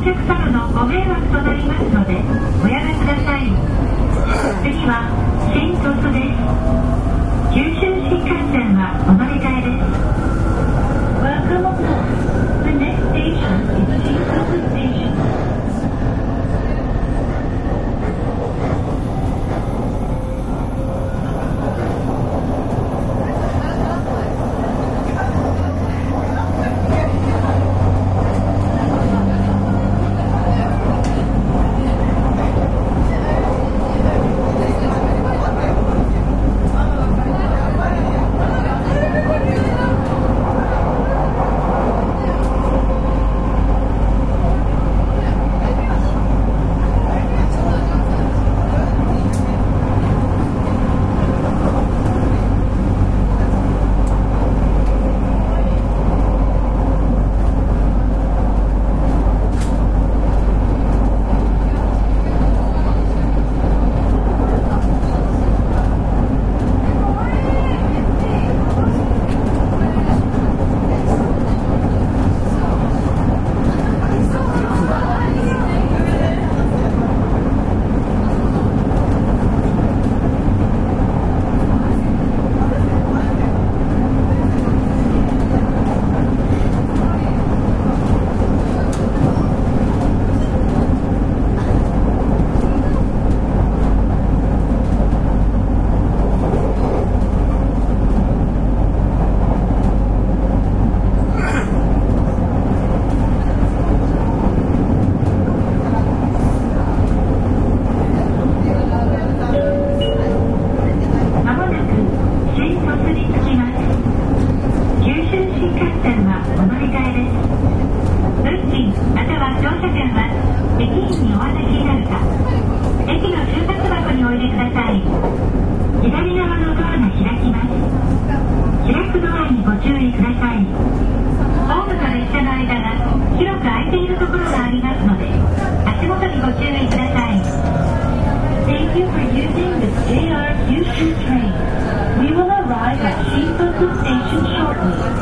お客様のご迷惑となりますのでおやめください。次は新鳥栖です。車線は駅員にお話しになるか駅の収穫箱においでください。左側のドアが開きます。開くドアにご注意ください。ホームと列車の間が広く空いているところがありますので足元にご注意ください。Thank you for using the JR train. We will arrive at Shinjuku Station shortly.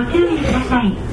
ご注意ください。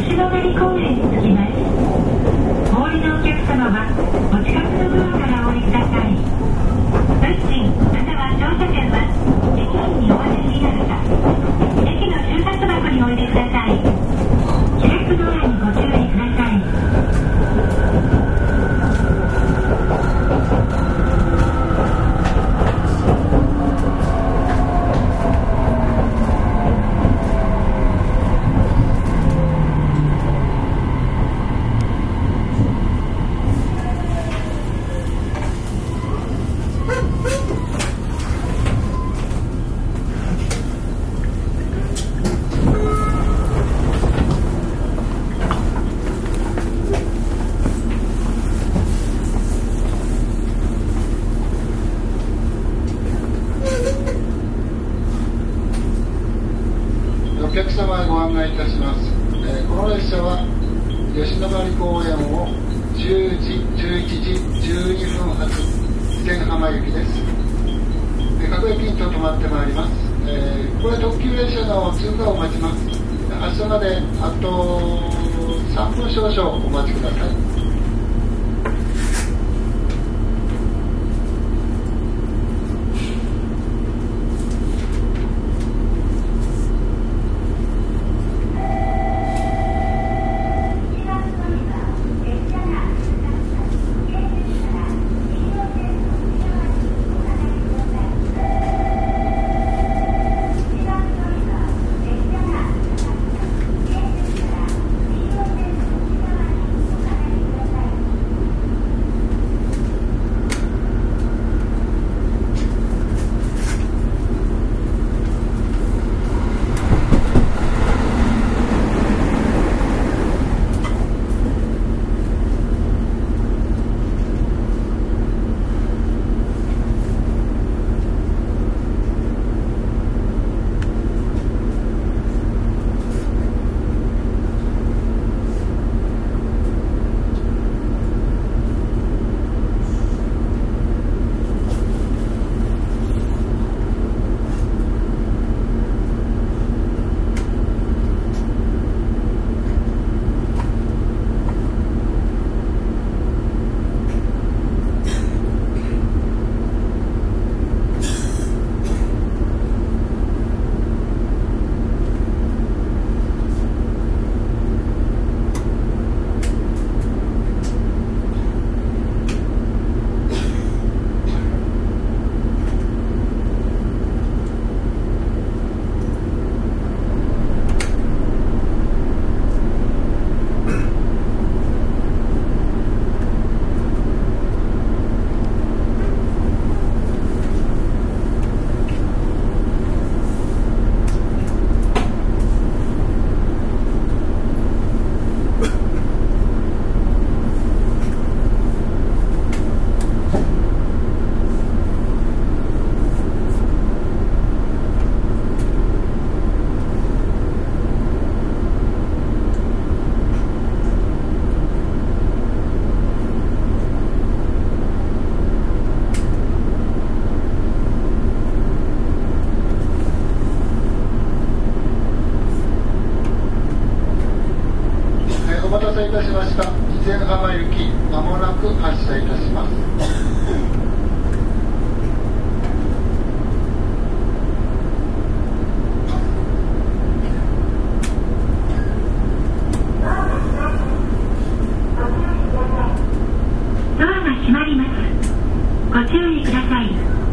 吉野ヶ里公園に着きますお降りのお客様はお近くのドアからお降りください運賃または乗車券は駅員にお渡しになるか駅の収札箱にお入れください開くドアにご注意くださいお客様へご案内いたします、えーこの列車は吉野ヶ里公園を10時11時12分発天浜行きです。各駅にと止まってまいります、えーこれ特急列車の通過を待ちます。明日まであと3分少々お待ちください。注